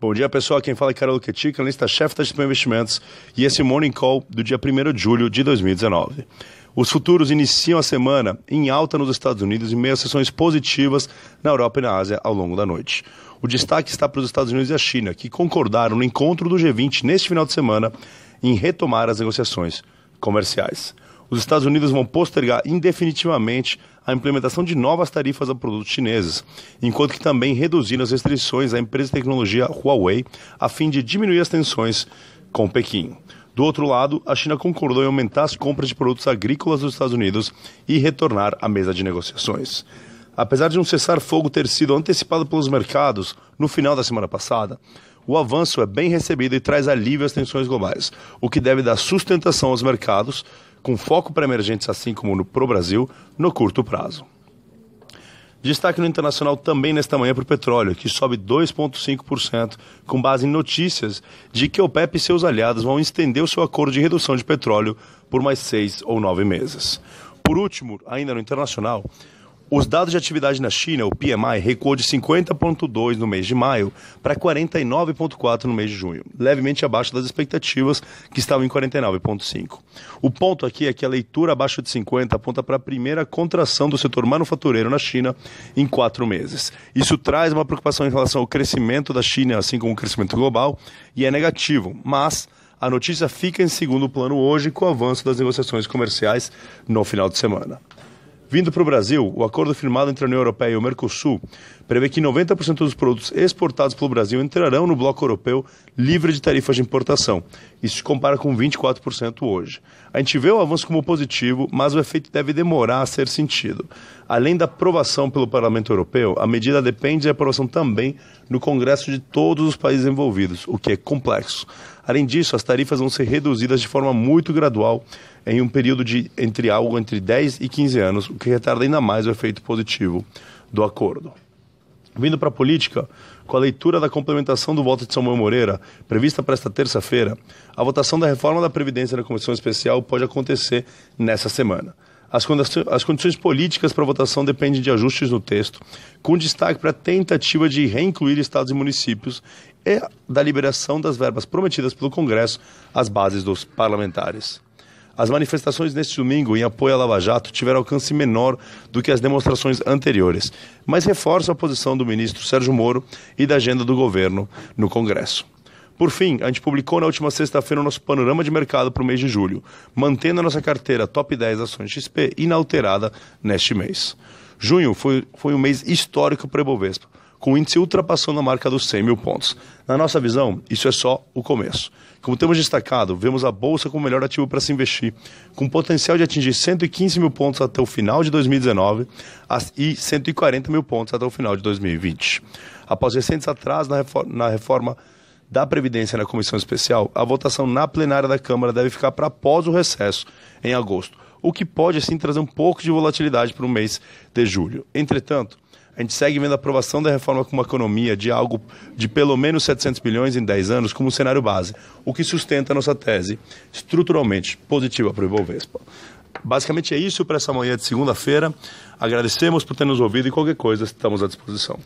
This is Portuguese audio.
Bom dia, pessoal. Quem fala é Carol Ketik, analista-chefe da XP Investimentos, e esse Morning Call do dia 1 de julho de 2019. Os futuros iniciam a semana em alta nos Estados Unidos e meio a sessões positivas na Europa e na Ásia ao longo da noite. O destaque está para os Estados Unidos e a China, que concordaram no encontro do G20 neste final de semana em retomar as negociações comerciais os Estados Unidos vão postergar indefinitivamente a implementação de novas tarifas a produtos chineses, enquanto que também reduziram as restrições à empresa de tecnologia Huawei a fim de diminuir as tensões com Pequim. Do outro lado, a China concordou em aumentar as compras de produtos agrícolas dos Estados Unidos e retornar à mesa de negociações. Apesar de um cessar-fogo ter sido antecipado pelos mercados no final da semana passada, o avanço é bem recebido e traz alívio às tensões globais, o que deve dar sustentação aos mercados, com foco para emergentes assim como no Pro Brasil, no curto prazo. Destaque no internacional também nesta manhã para o petróleo, que sobe 2,5%, com base em notícias de que o OPEP e seus aliados vão estender o seu acordo de redução de petróleo por mais seis ou nove meses. Por último, ainda no internacional, os dados de atividade na China, o PMI, recuou de 50,2 no mês de maio para 49,4 no mês de junho, levemente abaixo das expectativas, que estavam em 49,5. O ponto aqui é que a leitura abaixo de 50 aponta para a primeira contração do setor manufatureiro na China em quatro meses. Isso traz uma preocupação em relação ao crescimento da China, assim como o crescimento global, e é negativo, mas a notícia fica em segundo plano hoje com o avanço das negociações comerciais no final de semana. Vindo para o Brasil, o acordo firmado entre a União Europeia e o Mercosul prevê que 90% dos produtos exportados pelo Brasil entrarão no bloco europeu livre de tarifas de importação. Isso se compara com 24% hoje. A gente vê o avanço como positivo, mas o efeito deve demorar a ser sentido. Além da aprovação pelo Parlamento Europeu, a medida depende de aprovação também no Congresso de todos os países envolvidos, o que é complexo. Além disso, as tarifas vão ser reduzidas de forma muito gradual em um período de entre algo entre 10 e 15 anos, o que retarda ainda mais o efeito positivo do acordo. Vindo para a política, com a leitura da complementação do voto de Samuel Moreira, prevista para esta terça-feira, a votação da reforma da Previdência na Comissão Especial pode acontecer nessa semana. As, as condições políticas para votação dependem de ajustes no texto, com destaque para a tentativa de reincluir estados e municípios e da liberação das verbas prometidas pelo Congresso às bases dos parlamentares. As manifestações neste domingo em apoio à Lava Jato tiveram alcance menor do que as demonstrações anteriores, mas reforçam a posição do ministro Sérgio Moro e da agenda do governo no Congresso. Por fim, a gente publicou na última sexta-feira o nosso panorama de mercado para o mês de julho, mantendo a nossa carteira top 10 ações XP inalterada neste mês. Junho foi, foi um mês histórico para o Ibovespa com o índice ultrapassando a marca dos 100 mil pontos. Na nossa visão, isso é só o começo. Como temos destacado, vemos a Bolsa como o melhor ativo para se investir, com potencial de atingir 115 mil pontos até o final de 2019 e 140 mil pontos até o final de 2020. Após recentes atrasos na reforma da Previdência na Comissão Especial, a votação na plenária da Câmara deve ficar para após o recesso, em agosto, o que pode, assim, trazer um pouco de volatilidade para o mês de julho. Entretanto, a gente segue vendo a aprovação da reforma com uma economia de algo de pelo menos 700 bilhões em 10 anos como cenário base, o que sustenta a nossa tese estruturalmente positiva para o Ibovespa. Basicamente é isso para essa manhã de segunda-feira. Agradecemos por ter nos ouvido e qualquer coisa estamos à disposição.